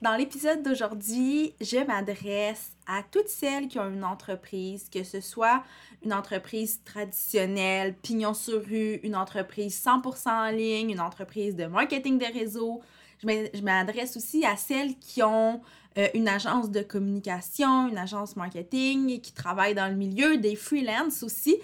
Dans l'épisode d'aujourd'hui, je m'adresse à toutes celles qui ont une entreprise, que ce soit une entreprise traditionnelle, pignon sur rue, une entreprise 100% en ligne, une entreprise de marketing de réseau. Je m'adresse aussi à celles qui ont euh, une agence de communication, une agence marketing, qui travaillent dans le milieu, des freelances aussi.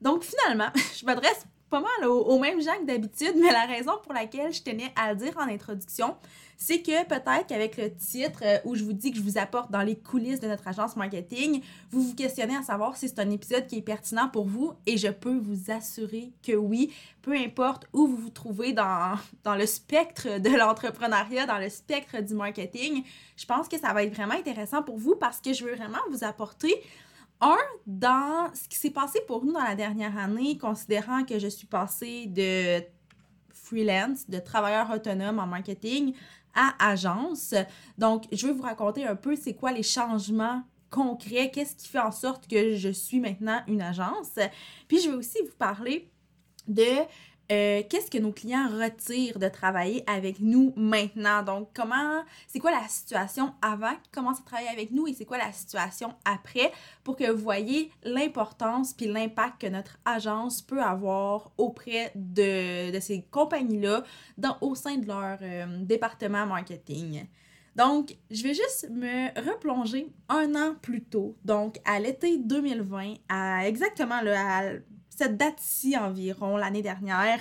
Donc finalement, je m'adresse pas mal aux, mêmes gens que d'habitude, mais la raison pour laquelle je tenais à le dire en introduction, c'est que peut-être qu'avec le titre euh, où je vous dis que je vous apporte dans les coulisses de notre agence marketing, vous vous questionnez à savoir si c'est un épisode qui est pertinent pour vous et je peux vous assurer que oui, peu importe où vous vous trouvez dans, dans le spectre de l'entrepreneuriat, dans le spectre du marketing, je pense que ça va être vraiment intéressant pour vous parce que je veux vraiment vous apporter un, dans ce qui s'est passé pour nous dans la dernière année, considérant que je suis passée de freelance, de travailleur autonome en marketing à agence. Donc, je vais vous raconter un peu c'est quoi les changements concrets, qu'est-ce qui fait en sorte que je suis maintenant une agence. Puis, je vais aussi vous parler de euh, qu'est-ce que nos clients retirent de travailler avec nous maintenant? Donc, comment, c'est quoi la situation avant qu'ils commencent à travailler avec nous et c'est quoi la situation après pour que vous voyez l'importance puis l'impact que notre agence peut avoir auprès de, ces compagnies-là au sein de leur euh, département marketing? Donc, je vais juste me replonger un an plus tôt, donc à l'été 2020, à exactement le, à cette date-ci environ, l'année dernière,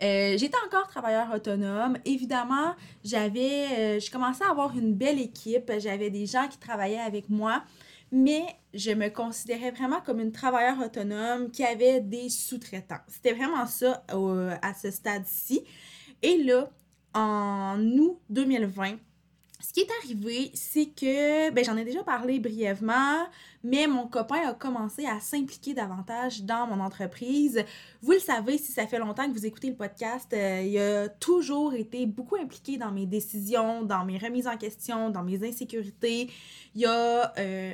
euh, j'étais encore travailleur autonome. Évidemment, j'avais, euh, je commençais à avoir une belle équipe. J'avais des gens qui travaillaient avec moi, mais je me considérais vraiment comme une travailleur autonome qui avait des sous-traitants. C'était vraiment ça à ce stade-ci. Et là, en août 2020, ce qui est arrivé, c'est que, ben, j'en ai déjà parlé brièvement, mais mon copain a commencé à s'impliquer davantage dans mon entreprise. Vous le savez, si ça fait longtemps que vous écoutez le podcast, euh, il a toujours été beaucoup impliqué dans mes décisions, dans mes remises en question, dans mes insécurités. Il y a euh,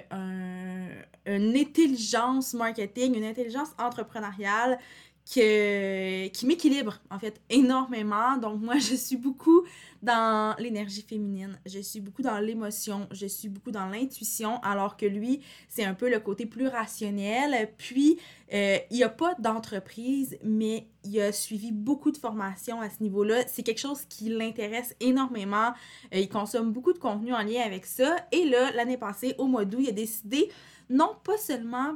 une intelligence marketing, une intelligence entrepreneuriale que, qui m'équilibre, en fait, énormément. Donc, moi, je suis beaucoup dans l'énergie féminine, je suis beaucoup dans l'émotion, je suis beaucoup dans l'intuition, alors que lui, c'est un peu le côté plus rationnel. Puis, euh, il n'y a pas d'entreprise, mais il a suivi beaucoup de formations à ce niveau-là. C'est quelque chose qui l'intéresse énormément. Euh, il consomme beaucoup de contenu en lien avec ça. Et là, l'année passée, au mois d'août, il a décidé non pas seulement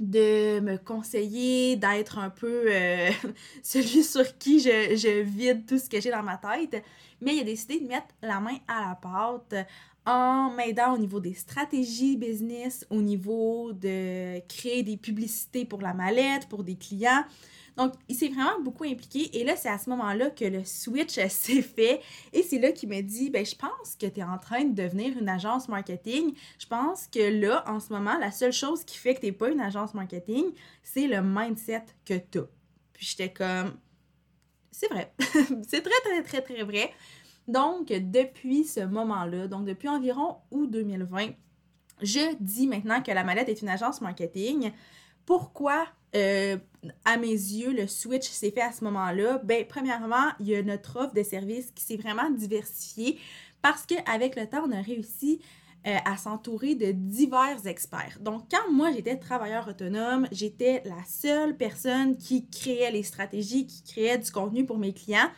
de me conseiller, d'être un peu euh, celui sur qui je, je, vide tout ce que j'ai dans ma tête. Mais il a décidé de mettre la main à la pâte en m'aidant au niveau des stratégies business, au niveau de créer des publicités pour la mallette, pour des clients. Donc, il s'est vraiment beaucoup impliqué. Et là, c'est à ce moment-là que le switch s'est fait. Et c'est là qu'il m'a dit, ben, je pense que tu es en train de devenir une agence marketing. Je pense que là, en ce moment, la seule chose qui fait que tu n'es pas une agence marketing, c'est le mindset que tu as. Puis j'étais comme, c'est vrai. c'est très, très, très, très vrai. Donc, depuis ce moment-là, donc depuis environ août 2020, je dis maintenant que la mallette est une agence marketing. Pourquoi euh, à mes yeux, le switch s'est fait à ce moment-là? Ben, premièrement, il y a notre offre de services qui s'est vraiment diversifiée parce qu'avec le temps, on a réussi euh, à s'entourer de divers experts. Donc, quand moi j'étais travailleur autonome, j'étais la seule personne qui créait les stratégies, qui créait du contenu pour mes clients.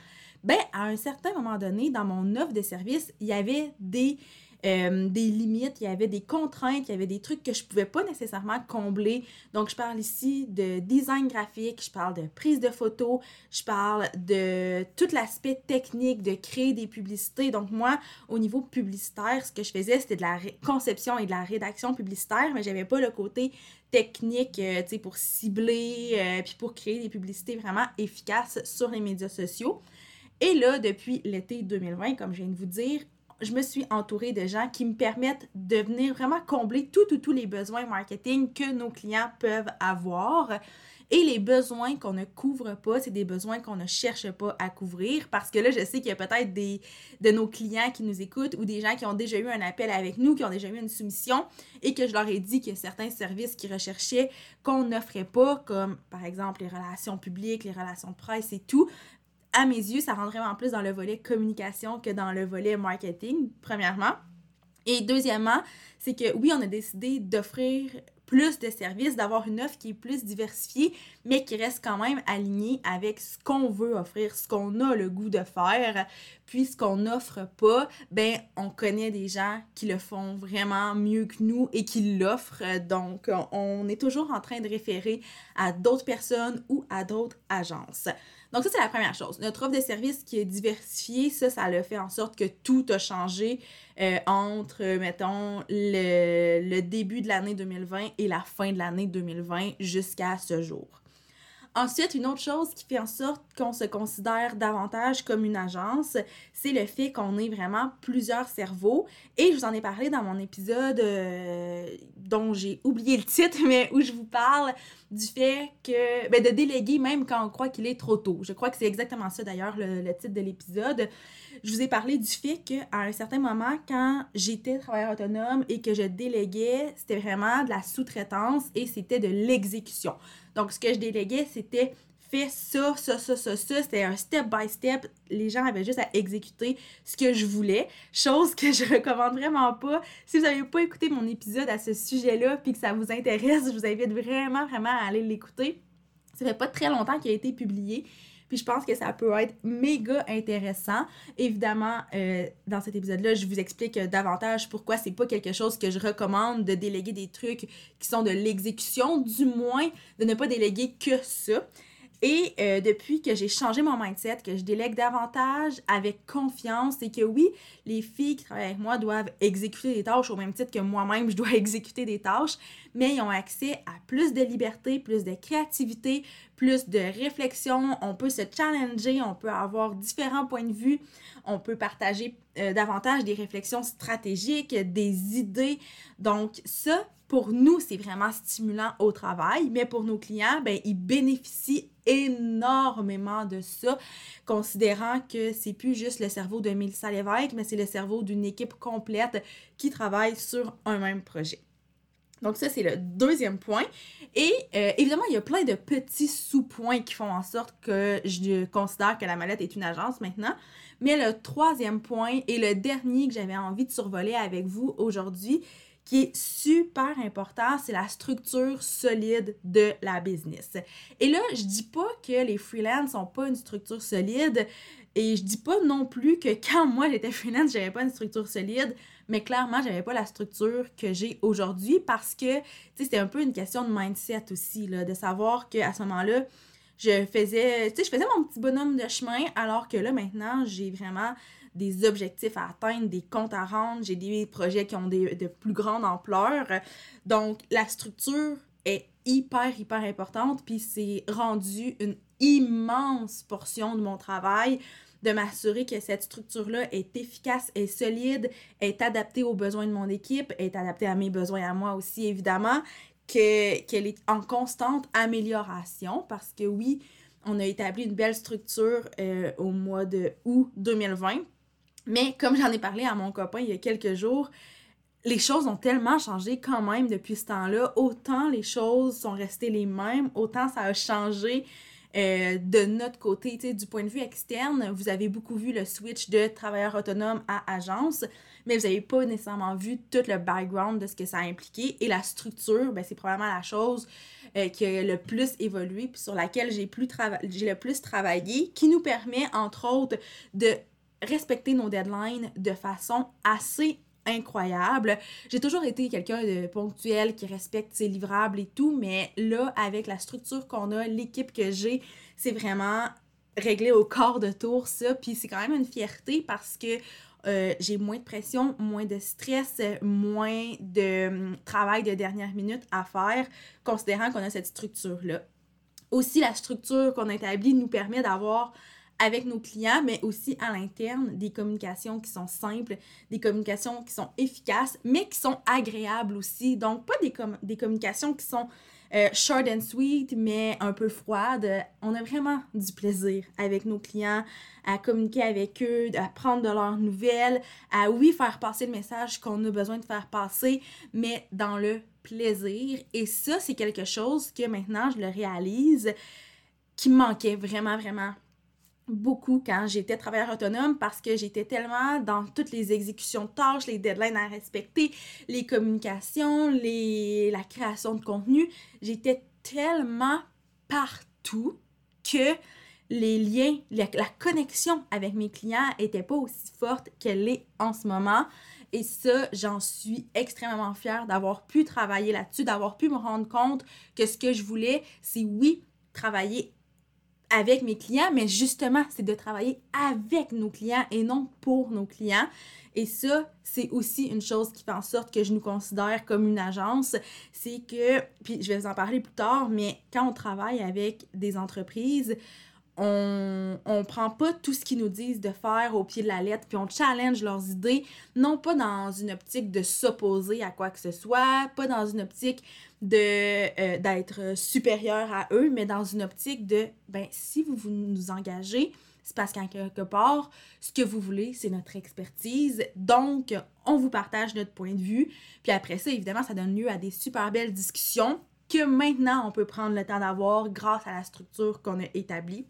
Ben, à un certain moment donné, dans mon offre de services, il y avait des euh, des limites, il y avait des contraintes, il y avait des trucs que je pouvais pas nécessairement combler. Donc, je parle ici de design graphique, je parle de prise de photos, je parle de tout l'aspect technique de créer des publicités. Donc, moi, au niveau publicitaire, ce que je faisais, c'était de la conception et de la rédaction publicitaire, mais j'avais pas le côté technique, euh, tu sais, pour cibler, euh, puis pour créer des publicités vraiment efficaces sur les médias sociaux. Et là, depuis l'été 2020, comme je viens de vous dire, je me suis entourée de gens qui me permettent de venir vraiment combler tous, tous, tous les besoins marketing que nos clients peuvent avoir. Et les besoins qu'on ne couvre pas, c'est des besoins qu'on ne cherche pas à couvrir parce que là, je sais qu'il y a peut-être des de nos clients qui nous écoutent ou des gens qui ont déjà eu un appel avec nous, qui ont déjà eu une soumission et que je leur ai dit qu'il y a certains services qu'ils recherchaient qu'on n'offrait pas, comme par exemple les relations publiques, les relations de presse et tout. À mes yeux, ça rentre vraiment plus dans le volet communication que dans le volet marketing, premièrement. Et deuxièmement, c'est que oui, on a décidé d'offrir plus de services, d'avoir une offre qui est plus diversifiée, mais qui reste quand même alignée avec ce qu'on veut offrir, ce qu'on a le goût de faire. Puis ce qu'on n'offre pas, ben on connaît des gens qui le font vraiment mieux que nous et qui l'offrent. Donc on est toujours en train de référer à d'autres personnes ou à d'autres agences. Donc ça, c'est la première chose. Notre offre de service qui est diversifiée, ça, ça le fait en sorte que tout a changé euh, entre, mettons, le, le début de l'année 2020 et la fin de l'année 2020 jusqu'à ce jour. Ensuite, une autre chose qui fait en sorte qu'on se considère davantage comme une agence, c'est le fait qu'on ait vraiment plusieurs cerveaux. Et je vous en ai parlé dans mon épisode euh, dont j'ai oublié le titre, mais où je vous parle du fait que, ben, de déléguer même quand on croit qu'il est trop tôt. Je crois que c'est exactement ça d'ailleurs le, le titre de l'épisode. Je vous ai parlé du fait qu'à un certain moment, quand j'étais travailleur autonome et que je déléguais, c'était vraiment de la sous-traitance et c'était de l'exécution. Donc, ce que je déléguais, c'était fais ça, ça, ça, ça, ça. C'était un step by step. Les gens avaient juste à exécuter ce que je voulais. Chose que je recommande vraiment pas. Si vous n'avez pas écouté mon épisode à ce sujet-là puis que ça vous intéresse, je vous invite vraiment, vraiment à aller l'écouter. Ça fait pas très longtemps qu'il a été publié. Puis je pense que ça peut être méga intéressant. Évidemment, euh, dans cet épisode-là, je vous explique davantage pourquoi c'est pas quelque chose que je recommande de déléguer des trucs qui sont de l'exécution, du moins de ne pas déléguer que ça. Et euh, depuis que j'ai changé mon mindset, que je délègue davantage avec confiance et que oui, les filles qui travaillent avec moi doivent exécuter des tâches au même titre que moi-même, je dois exécuter des tâches, mais ils ont accès à plus de liberté, plus de créativité, plus de réflexion. On peut se challenger, on peut avoir différents points de vue, on peut partager euh, davantage des réflexions stratégiques, des idées. Donc ça, pour nous, c'est vraiment stimulant au travail, mais pour nos clients, ben, ils bénéficient énormément de ça, considérant que c'est plus juste le cerveau de Mélissa Lévesque, mais c'est le cerveau d'une équipe complète qui travaille sur un même projet. Donc ça, c'est le deuxième point. Et euh, évidemment, il y a plein de petits sous-points qui font en sorte que je considère que la mallette est une agence maintenant. Mais le troisième point et le dernier que j'avais envie de survoler avec vous aujourd'hui, qui est super important, c'est la structure solide de la business. Et là, je dis pas que les freelances n'ont pas une structure solide et je dis pas non plus que quand moi j'étais freelance, j'avais pas une structure solide, mais clairement, j'avais pas la structure que j'ai aujourd'hui parce que c'était un peu une question de mindset aussi là, de savoir qu'à ce moment-là, je faisais, je faisais mon petit bonhomme de chemin alors que là maintenant, j'ai vraiment des objectifs à atteindre, des comptes à rendre, j'ai des projets qui ont des, de plus grande ampleur. Donc, la structure est hyper, hyper importante, puis c'est rendu une immense portion de mon travail de m'assurer que cette structure-là est efficace, est solide, est adaptée aux besoins de mon équipe, est adaptée à mes besoins à moi aussi, évidemment, qu'elle est en constante amélioration parce que oui, on a établi une belle structure euh, au mois de août 2020 mais comme j'en ai parlé à mon copain il y a quelques jours, les choses ont tellement changé quand même depuis ce temps-là. Autant les choses sont restées les mêmes, autant ça a changé euh, de notre côté, du point de vue externe. Vous avez beaucoup vu le switch de travailleur autonome à agence, mais vous n'avez pas nécessairement vu tout le background de ce que ça a impliqué. Et la structure, ben, c'est probablement la chose euh, qui a le plus évolué, puis sur laquelle j'ai le plus travaillé, qui nous permet, entre autres, de respecter nos deadlines de façon assez incroyable. J'ai toujours été quelqu'un de ponctuel qui respecte ses livrables et tout, mais là, avec la structure qu'on a, l'équipe que j'ai, c'est vraiment réglé au corps de tour ça. Puis c'est quand même une fierté parce que euh, j'ai moins de pression, moins de stress, moins de hum, travail de dernière minute à faire, considérant qu'on a cette structure-là. Aussi, la structure qu'on a établie nous permet d'avoir avec nos clients, mais aussi à l'interne, des communications qui sont simples, des communications qui sont efficaces, mais qui sont agréables aussi. Donc, pas des, des communications qui sont euh, short and sweet, mais un peu froides. On a vraiment du plaisir avec nos clients, à communiquer avec eux, à prendre de leurs nouvelles, à oui, faire passer le message qu'on a besoin de faire passer, mais dans le plaisir. Et ça, c'est quelque chose que maintenant, je le réalise, qui manquait vraiment, vraiment beaucoup quand j'étais travailleur autonome parce que j'étais tellement dans toutes les exécutions de tâches, les deadlines à respecter, les communications, les... la création de contenu. J'étais tellement partout que les liens, la, connexion avec mes clients n'était pas aussi forte qu'elle est en ce moment. Et ça, j'en suis extrêmement fière d'avoir pu travailler là-dessus, d'avoir pu me rendre compte que ce que je voulais, c'est oui, travailler avec mes clients, mais justement, c'est de travailler avec nos clients et non pour nos clients. Et ça, c'est aussi une chose qui fait en sorte que je nous considère comme une agence. C'est que, puis je vais vous en parler plus tard, mais quand on travaille avec des entreprises, on, on prend pas tout ce qu'ils nous disent de faire au pied de la lettre, puis on challenge leurs idées, non pas dans une optique de s'opposer à quoi que ce soit, pas dans une optique euh, d'être supérieur à eux, mais dans une optique de ben si vous, vous nous engagez, c'est parce qu'en quelque part, ce que vous voulez, c'est notre expertise. Donc, on vous partage notre point de vue. Puis après ça, évidemment, ça donne lieu à des super belles discussions que maintenant, on peut prendre le temps d'avoir grâce à la structure qu'on a établie.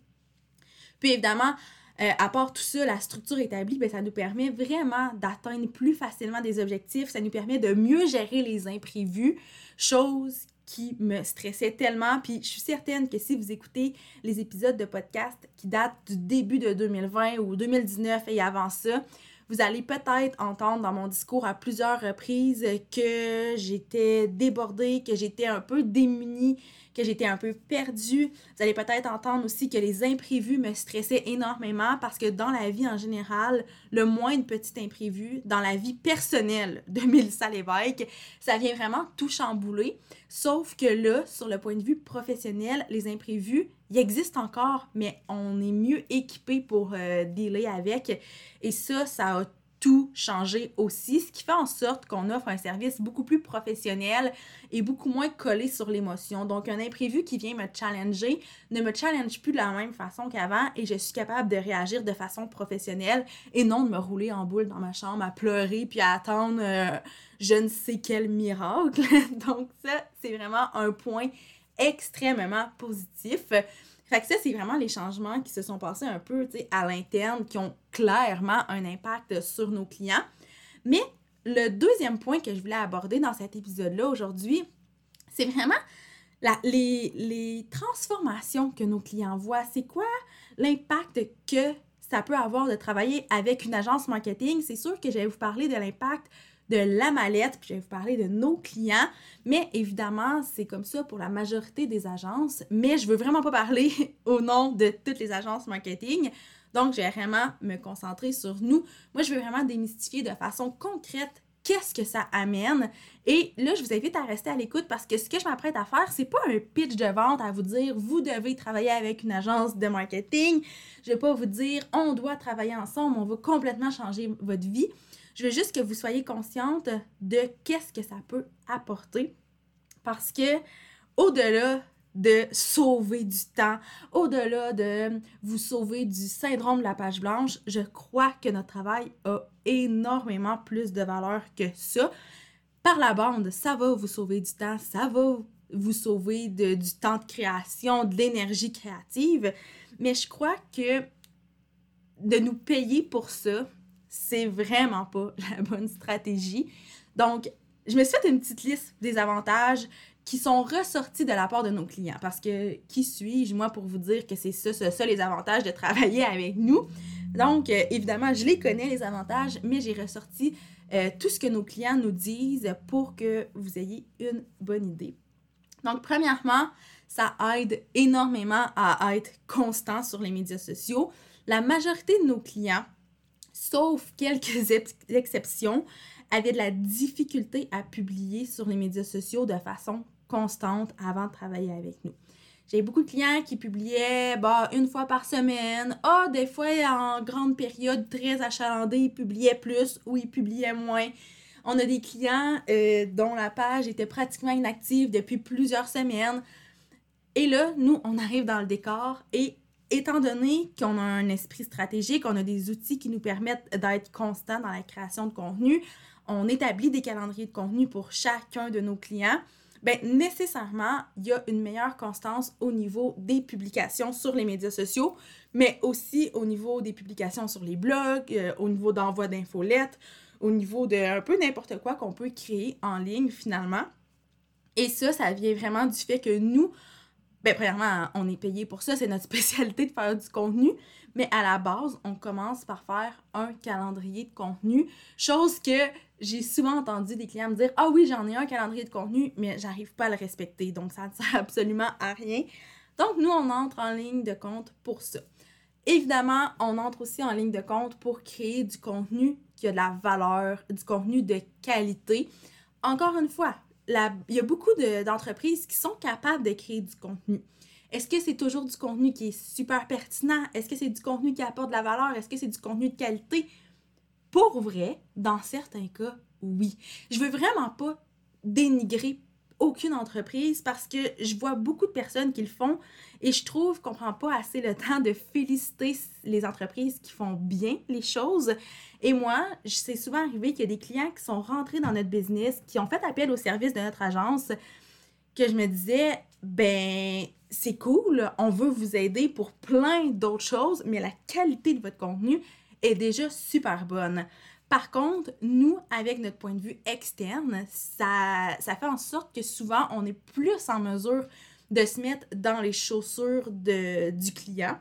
Puis évidemment, euh, à part tout ça, la structure établie, ben, ça nous permet vraiment d'atteindre plus facilement des objectifs, ça nous permet de mieux gérer les imprévus, chose qui me stressait tellement. Puis je suis certaine que si vous écoutez les épisodes de podcast qui datent du début de 2020 ou 2019 et avant ça, vous allez peut-être entendre dans mon discours à plusieurs reprises que j'étais débordée, que j'étais un peu démunie, que j'étais un peu perdue. Vous allez peut-être entendre aussi que les imprévus me stressaient énormément parce que dans la vie en général, le moins de petits imprévus, dans la vie personnelle de Mélissa Lévesque, ça vient vraiment tout chambouler. Sauf que là, sur le point de vue professionnel, les imprévus, il existe encore, mais on est mieux équipé pour euh, dealer avec. Et ça, ça a tout changé aussi, ce qui fait en sorte qu'on offre un service beaucoup plus professionnel et beaucoup moins collé sur l'émotion. Donc, un imprévu qui vient me challenger ne me challenge plus de la même façon qu'avant et je suis capable de réagir de façon professionnelle et non de me rouler en boule dans ma chambre à pleurer puis à attendre euh, je ne sais quel miracle. Donc, ça, c'est vraiment un point extrêmement positif. Fait que ça, c'est vraiment les changements qui se sont passés un peu à l'interne, qui ont clairement un impact sur nos clients. Mais le deuxième point que je voulais aborder dans cet épisode-là aujourd'hui, c'est vraiment les, les transformations que nos clients voient. C'est quoi l'impact que ça peut avoir de travailler avec une agence marketing? C'est sûr que je vais vous parler de l'impact de la mallette, puis je vais vous parler de nos clients. Mais évidemment, c'est comme ça pour la majorité des agences. Mais je veux vraiment pas parler au nom de toutes les agences marketing. Donc, je vais vraiment me concentrer sur nous. Moi, je veux vraiment démystifier de façon concrète qu'est-ce que ça amène. Et là, je vous invite à rester à l'écoute parce que ce que je m'apprête à faire, c'est pas un pitch de vente à vous dire vous devez travailler avec une agence de marketing. Je vais pas vous dire on doit travailler ensemble, on va complètement changer votre vie. Je veux juste que vous soyez consciente de qu'est-ce que ça peut apporter parce que au-delà de sauver du temps, au-delà de vous sauver du syndrome de la page blanche, je crois que notre travail a énormément plus de valeur que ça. Par la bande, ça va vous sauver du temps, ça va vous sauver de, du temps de création, de l'énergie créative, mais je crois que de nous payer pour ça, c'est vraiment pas la bonne stratégie. Donc, je me suis fait une petite liste des avantages qui sont ressortis de la part de nos clients. Parce que qui suis-je, moi, pour vous dire que c'est ça, ça, ça, les avantages de travailler avec nous? Donc, euh, évidemment, je les connais, les avantages, mais j'ai ressorti euh, tout ce que nos clients nous disent pour que vous ayez une bonne idée. Donc, premièrement, ça aide énormément à être constant sur les médias sociaux. La majorité de nos clients sauf quelques exceptions, avaient de la difficulté à publier sur les médias sociaux de façon constante avant de travailler avec nous. J'ai beaucoup de clients qui publiaient bah, une fois par semaine. Ah, des fois, en grande période très achalandée, ils publiaient plus ou ils publiaient moins. On a des clients euh, dont la page était pratiquement inactive depuis plusieurs semaines. Et là, nous, on arrive dans le décor et étant donné qu'on a un esprit stratégique, on a des outils qui nous permettent d'être constants dans la création de contenu, on établit des calendriers de contenu pour chacun de nos clients ben nécessairement, il y a une meilleure constance au niveau des publications sur les médias sociaux, mais aussi au niveau des publications sur les blogs, euh, au niveau d'envoi d'infolettes, au niveau de un peu n'importe quoi qu'on peut créer en ligne finalement. Et ça, ça vient vraiment du fait que nous, ben premièrement, on est payé pour ça, c'est notre spécialité de faire du contenu, mais à la base, on commence par faire un calendrier de contenu, chose que j'ai souvent entendu des clients me dire Ah oui, j'en ai un calendrier de contenu, mais j'arrive pas à le respecter, donc ça ne sert absolument à rien. Donc, nous, on entre en ligne de compte pour ça. Évidemment, on entre aussi en ligne de compte pour créer du contenu qui a de la valeur, du contenu de qualité. Encore une fois, il y a beaucoup d'entreprises qui sont capables de créer du contenu. Est-ce que c'est toujours du contenu qui est super pertinent? Est-ce que c'est du contenu qui apporte de la valeur? Est-ce que c'est du contenu de qualité? Pour vrai, dans certains cas, oui. Je veux vraiment pas dénigrer aucune entreprise parce que je vois beaucoup de personnes qui le font et je trouve qu'on prend pas assez le temps de féliciter les entreprises qui font bien les choses. Et moi, c'est souvent arrivé qu'il y a des clients qui sont rentrés dans notre business, qui ont fait appel au service de notre agence, que je me disais, ben, c'est cool, on veut vous aider pour plein d'autres choses, mais la qualité de votre contenu est déjà super bonne. Par contre, nous, avec notre point de vue externe, ça, ça fait en sorte que souvent, on est plus en mesure de se mettre dans les chaussures de, du client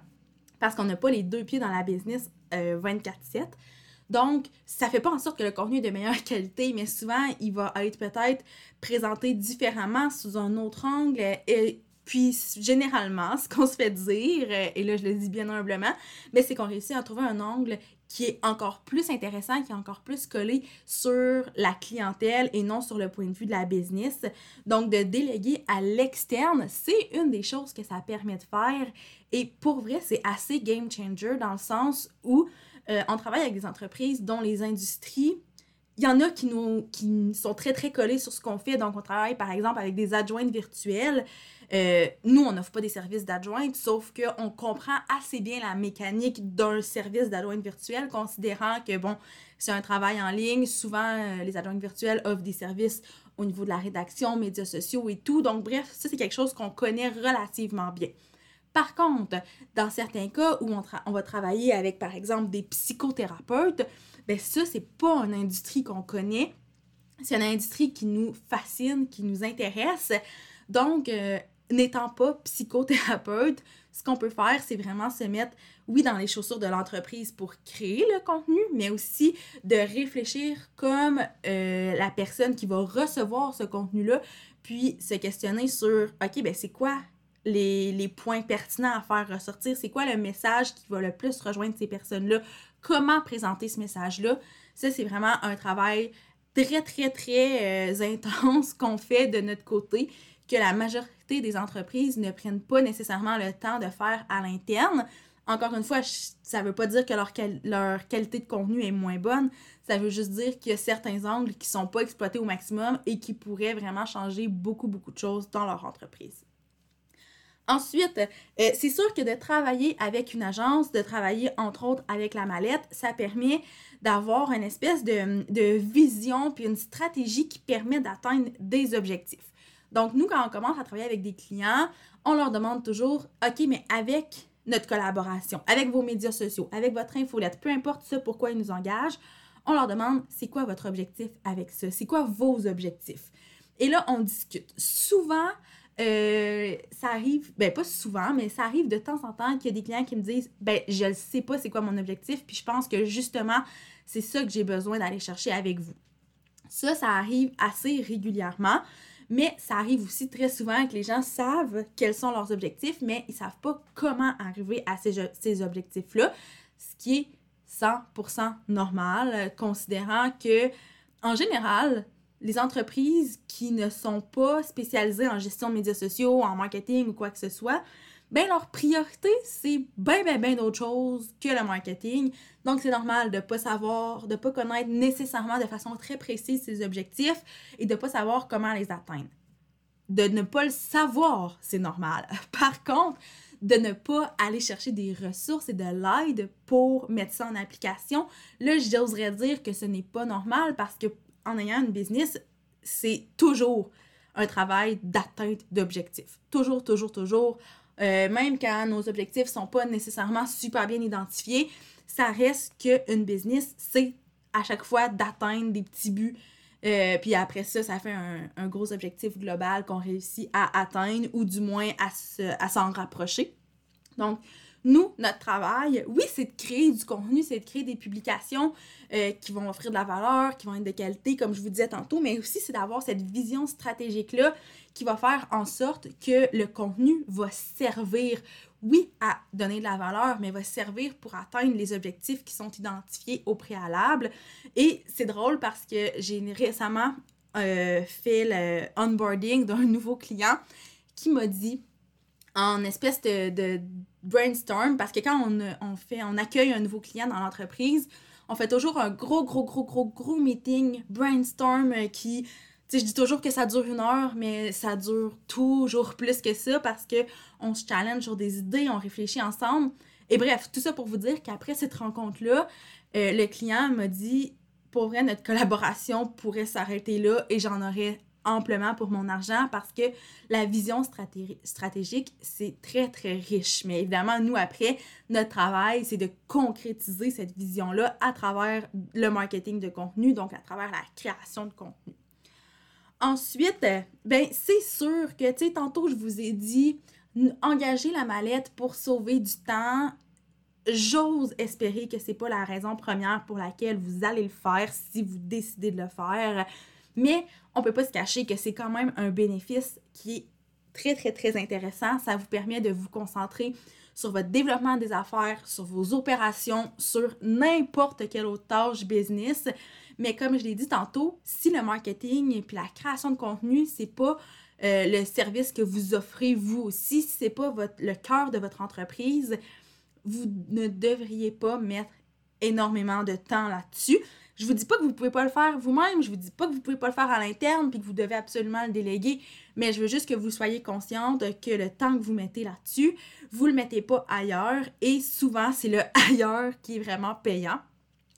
parce qu'on n'a pas les deux pieds dans la business 24-7. Euh, Donc, ça fait pas en sorte que le contenu est de meilleure qualité, mais souvent, il va être peut-être présenté différemment sous un autre angle. Puis, généralement, ce qu'on se fait dire, et là, je le dis bien humblement, mais c'est qu'on réussit à trouver un angle qui est encore plus intéressant, qui est encore plus collé sur la clientèle et non sur le point de vue de la business. Donc, de déléguer à l'externe, c'est une des choses que ça permet de faire. Et pour vrai, c'est assez game changer dans le sens où euh, on travaille avec des entreprises dont les industries il y en a qui, nous, qui sont très, très collés sur ce qu'on fait. Donc, on travaille, par exemple, avec des adjointes virtuelles. Euh, nous, on n'offre pas des services d'adjointe, sauf qu'on comprend assez bien la mécanique d'un service d'adjointe virtuelle, considérant que, bon, c'est un travail en ligne. Souvent, euh, les adjointes virtuelles offrent des services au niveau de la rédaction, médias sociaux et tout. Donc, bref, ça, c'est quelque chose qu'on connaît relativement bien. Par contre, dans certains cas où on, va travailler avec, par exemple, des psychothérapeutes, ben ça, c'est pas une industrie qu'on connaît. C'est une industrie qui nous fascine, qui nous intéresse. Donc, euh, n'étant pas psychothérapeute, ce qu'on peut faire, c'est vraiment se mettre, oui, dans les chaussures de l'entreprise pour créer le contenu, mais aussi de réfléchir comme euh, la personne qui va recevoir ce contenu-là, puis se questionner sur, OK, ben c'est quoi les, points pertinents à faire ressortir, c'est quoi le message qui va le plus rejoindre ces personnes-là, comment présenter ce message-là? Ça, c'est vraiment un travail très, très, très euh, intense qu'on fait de notre côté, que la majorité des entreprises ne prennent pas nécessairement le temps de faire à l'interne. Encore une fois, ça ne veut pas dire que leur, qualité de contenu est moins bonne. Ça veut juste dire qu'il y a certains angles qui ne sont pas exploités au maximum et qui pourraient vraiment changer beaucoup, beaucoup de choses dans leur entreprise. Ensuite, euh, c'est sûr que de travailler avec une agence, de travailler entre autres avec la mallette, ça permet d'avoir une espèce de, de, vision puis une stratégie qui permet d'atteindre des objectifs. Donc, nous, quand on commence à travailler avec des clients, on leur demande toujours, OK, mais avec notre collaboration, avec vos médias sociaux, avec votre infolette, peu importe ce pourquoi ils nous engagent, on leur demande, c'est quoi votre objectif avec ça? C'est quoi vos objectifs? Et là, on discute. Souvent, euh, ça arrive, ben pas souvent, mais ça arrive de temps en temps qu'il y a des clients qui me disent ben je ne sais pas c'est quoi mon objectif, puis je pense que justement c'est ça que j'ai besoin d'aller chercher avec vous. Ça, ça arrive assez régulièrement, mais ça arrive aussi très souvent que les gens savent quels sont leurs objectifs, mais ils savent pas comment arriver à ces, objectifs-là, ce qui est 100% normal, considérant que en général, les entreprises qui ne sont pas spécialisées en gestion de médias sociaux, en marketing ou quoi que ce soit, ben leur priorité, c'est bien, bien, bien d'autres choses que le marketing. Donc, c'est normal de ne pas savoir, de ne pas connaître nécessairement de façon très précise ses objectifs et de ne pas savoir comment les atteindre. De ne pas le savoir, c'est normal. Par contre, de ne pas aller chercher des ressources et de l'aide pour mettre ça en application, là, j'oserais dire que ce n'est pas normal parce que en ayant une business, c'est toujours un travail d'atteinte d'objectifs. Toujours, toujours, toujours. Euh, même quand nos objectifs sont pas nécessairement super bien identifiés, ça reste qu'une business, c'est à chaque fois d'atteindre des petits buts. Euh, puis après ça, ça fait un, gros objectif global qu'on réussit à atteindre ou du moins à s'en rapprocher. Donc, nous, notre travail, oui, c'est de créer du contenu, c'est de créer des publications euh, qui vont offrir de la valeur, qui vont être de qualité, comme je vous disais tantôt, mais aussi c'est d'avoir cette vision stratégique-là qui va faire en sorte que le contenu va servir, oui, à donner de la valeur, mais va servir pour atteindre les objectifs qui sont identifiés au préalable. Et c'est drôle parce que j'ai récemment euh, fait le onboarding d'un nouveau client qui m'a dit en espèce de, brainstorm parce que quand on, fait, on accueille un nouveau client dans l'entreprise, on fait toujours un gros, gros, gros, gros, gros meeting, brainstorm euh, qui, tu sais, je dis toujours que ça dure une heure, mais ça dure toujours plus que ça parce que on se challenge sur des idées, on réfléchit ensemble. Et bref, tout ça pour vous dire qu'après cette rencontre-là, euh, le client m'a dit, pour notre collaboration pourrait s'arrêter là et j'en aurais amplement pour mon argent parce que la vision stratégique, c'est très, très riche. Mais évidemment, nous, après, notre travail, c'est de concrétiser cette vision-là à travers le marketing de contenu, donc à travers la création de contenu. Ensuite, ben, c'est sûr que, tu sais, tantôt, je vous ai dit, engager la mallette pour sauver du temps, j'ose espérer que c'est pas la raison première pour laquelle vous allez le faire si vous décidez de le faire. Mais on peut pas se cacher que c'est quand même un bénéfice qui est très, très, très intéressant. Ça vous permet de vous concentrer sur votre développement des affaires, sur vos opérations, sur n'importe quelle autre tâche business. Mais comme je l'ai dit tantôt, si le marketing et puis la création de contenu, c'est pas euh, le service que vous offrez vous aussi, si c'est pas votre, le cœur de votre entreprise, vous ne devriez pas mettre énormément de temps là-dessus. Je vous dis pas que vous pouvez pas le faire vous-même, je vous dis pas que vous pouvez pas le faire à l'interne puis que vous devez absolument le déléguer, mais je veux juste que vous soyez consciente que le temps que vous mettez là-dessus, vous le mettez pas ailleurs et souvent c'est le ailleurs qui est vraiment payant.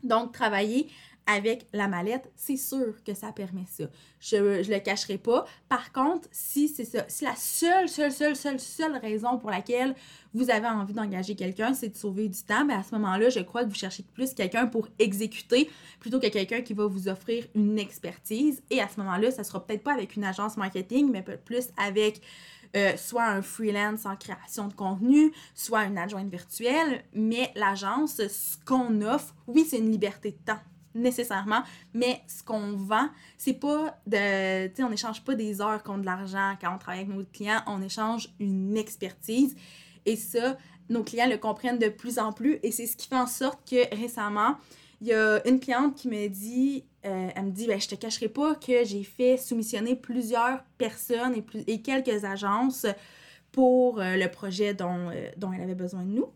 Donc travaillez avec la mallette, c'est sûr que ça permet ça. Je ne le cacherai pas. Par contre, si c'est ça, si la seule, seule, seule, seule, seule raison pour laquelle vous avez envie d'engager quelqu'un, c'est de sauver du temps, ben, à ce moment-là, je crois que vous cherchez plus quelqu'un pour exécuter plutôt que quelqu'un qui va vous offrir une expertise. Et à ce moment-là, ça sera peut-être pas avec une agence marketing, mais plus avec euh, soit un freelance en création de contenu, soit une adjointe virtuelle, mais l'agence, ce qu'on offre, oui, c'est une liberté de temps nécessairement, mais ce qu'on vend, c'est pas de. Tu sais, on n'échange pas des heures contre de l'argent quand on travaille avec nos clients, on échange une expertise. Et ça, nos clients le comprennent de plus en plus et c'est ce qui fait en sorte que récemment, il y a une cliente qui me dit, euh, elle me dit, ben, je te cacherai pas que j'ai fait soumissionner plusieurs personnes et, plus, et quelques agences pour euh, le projet dont, euh, dont elle avait besoin de nous.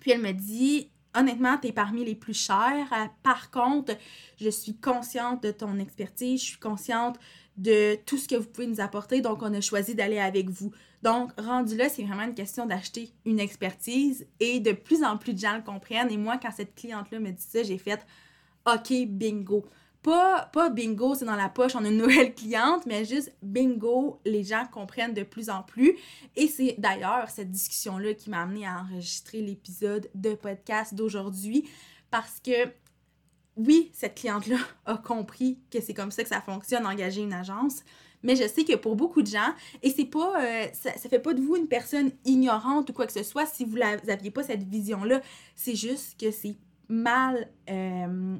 Puis elle me dit, honnêtement, tu es parmi les plus chers. Euh, par contre, je suis consciente de ton expertise, je suis consciente de tout ce que vous pouvez nous apporter, donc on a choisi d'aller avec vous. Donc, rendu là, c'est vraiment une question d'acheter une expertise et de plus en plus de gens le comprennent. Et moi, quand cette cliente-là me dit ça, j'ai fait OK, bingo. Pas, pas bingo, c'est dans la poche, on a une nouvelle cliente, mais juste bingo, les gens comprennent de plus en plus. Et c'est d'ailleurs cette discussion-là qui m'a amené à enregistrer l'épisode de podcast d'aujourd'hui parce que oui, cette cliente-là a compris que c'est comme ça que ça fonctionne, engager une agence. Mais je sais que pour beaucoup de gens, et c'est pas, euh, ça, ça, fait pas de vous une personne ignorante ou quoi que ce soit si vous n'aviez pas cette vision-là. C'est juste que c'est mal, euh,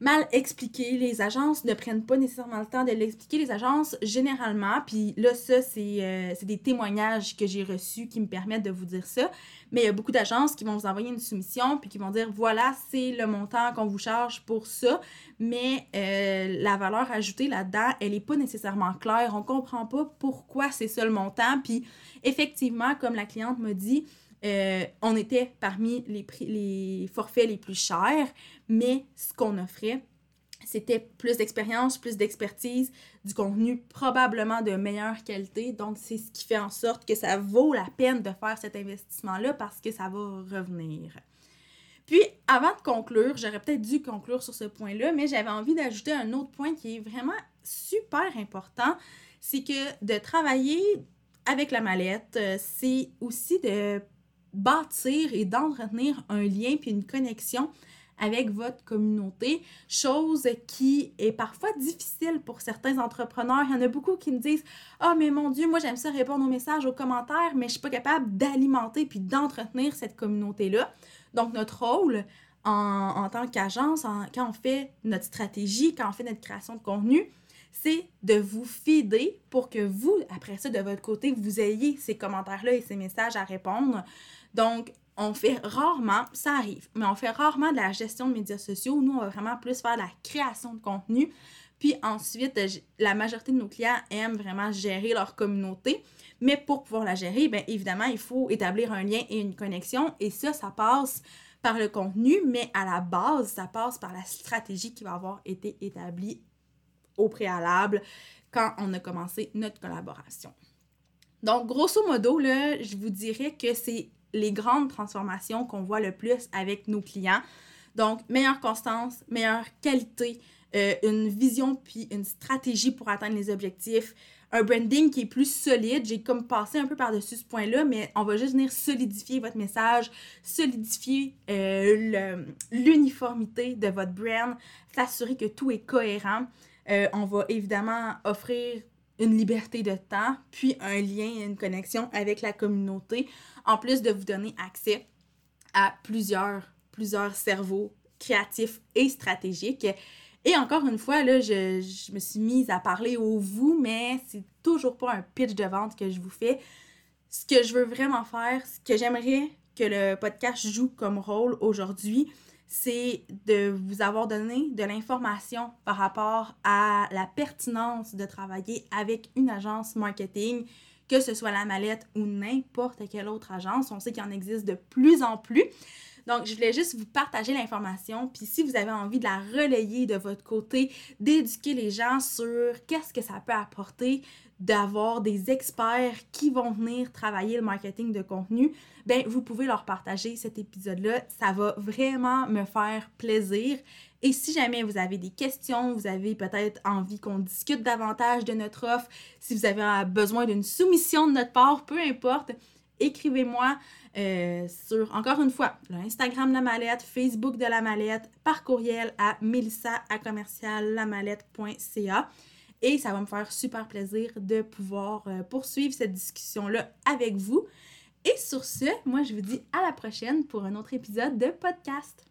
mal expliqué. Les agences ne prennent pas nécessairement le temps de l'expliquer. Les agences, généralement, puis là, ça, c'est euh, des témoignages que j'ai reçus qui me permettent de vous dire ça. Mais il y a beaucoup d'agences qui vont vous envoyer une soumission puis qui vont dire voilà, c'est le montant qu'on vous charge pour ça. Mais euh, la valeur ajoutée là-dedans, elle n'est pas nécessairement claire. On comprend pas pourquoi c'est ça le montant. Puis effectivement, comme la cliente m'a dit, euh, on était parmi les, les forfaits les plus chers, mais ce qu'on offrait, c'était plus d'expérience, plus d'expertise, du contenu probablement de meilleure qualité. Donc, c'est ce qui fait en sorte que ça vaut la peine de faire cet investissement-là parce que ça va revenir. Puis, avant de conclure, j'aurais peut-être dû conclure sur ce point-là, mais j'avais envie d'ajouter un autre point qui est vraiment super important, c'est que de travailler avec la mallette, euh, c'est aussi de bâtir et d'entretenir un lien puis une connexion avec votre communauté, chose qui est parfois difficile pour certains entrepreneurs. Il y en a beaucoup qui me disent "Ah mais mon dieu, moi j'aime ça répondre aux messages, aux commentaires, mais je suis pas capable d'alimenter puis d'entretenir cette communauté-là." Donc notre rôle en, en tant qu'agence, quand on fait notre stratégie, quand on fait notre création de contenu, c'est de vous fider pour que vous, après ça, de votre côté, vous ayez ces commentaires-là et ces messages à répondre. Donc, on fait rarement, ça arrive, mais on fait rarement de la gestion de médias sociaux. Nous, on va vraiment plus faire de la création de contenu. Puis ensuite, la majorité de nos clients aiment vraiment gérer leur communauté. Mais pour pouvoir la gérer, bien évidemment, il faut établir un lien et une connexion. Et ça, ça passe par le contenu, mais à la base, ça passe par la stratégie qui va avoir été établie au préalable quand on a commencé notre collaboration. Donc, grosso modo, là, je vous dirais que c'est les grandes transformations qu'on voit le plus avec nos clients. Donc, meilleure constance, meilleure qualité, euh, une vision puis une stratégie pour atteindre les objectifs, un branding qui est plus solide. J'ai comme passé un peu par-dessus ce point-là, mais on va juste venir solidifier votre message, solidifier euh, l'uniformité de votre brand, s'assurer que tout est cohérent. Euh, on va évidemment offrir une liberté de temps, puis un lien et une connexion avec la communauté, en plus de vous donner accès à plusieurs, plusieurs cerveaux créatifs et stratégiques. Et encore une fois, là, je, me suis mise à parler au vous, mais c'est toujours pas un pitch de vente que je vous fais. Ce que je veux vraiment faire, ce que j'aimerais que le podcast joue comme rôle aujourd'hui, c'est de vous avoir donné de l'information par rapport à la pertinence de travailler avec une agence marketing, que ce soit la mallette ou n'importe quelle autre agence. On sait qu'il en existe de plus en plus. Donc, je voulais juste vous partager l'information. Puis, si vous avez envie de la relayer de votre côté, d'éduquer les gens sur qu'est-ce que ça peut apporter d'avoir des experts qui vont venir travailler le marketing de contenu, ben vous pouvez leur partager cet épisode-là. Ça va vraiment me faire plaisir. Et si jamais vous avez des questions, vous avez peut-être envie qu'on discute davantage de notre offre, si vous avez besoin d'une soumission de notre part, peu importe, écrivez-moi euh, sur, encore une fois, l'Instagram de la mallette, Facebook de la mallette, par courriel à melissa Et ça va me faire super plaisir de pouvoir euh, poursuivre cette discussion-là avec vous. Et sur ce, moi, je vous dis à la prochaine pour un autre épisode de podcast.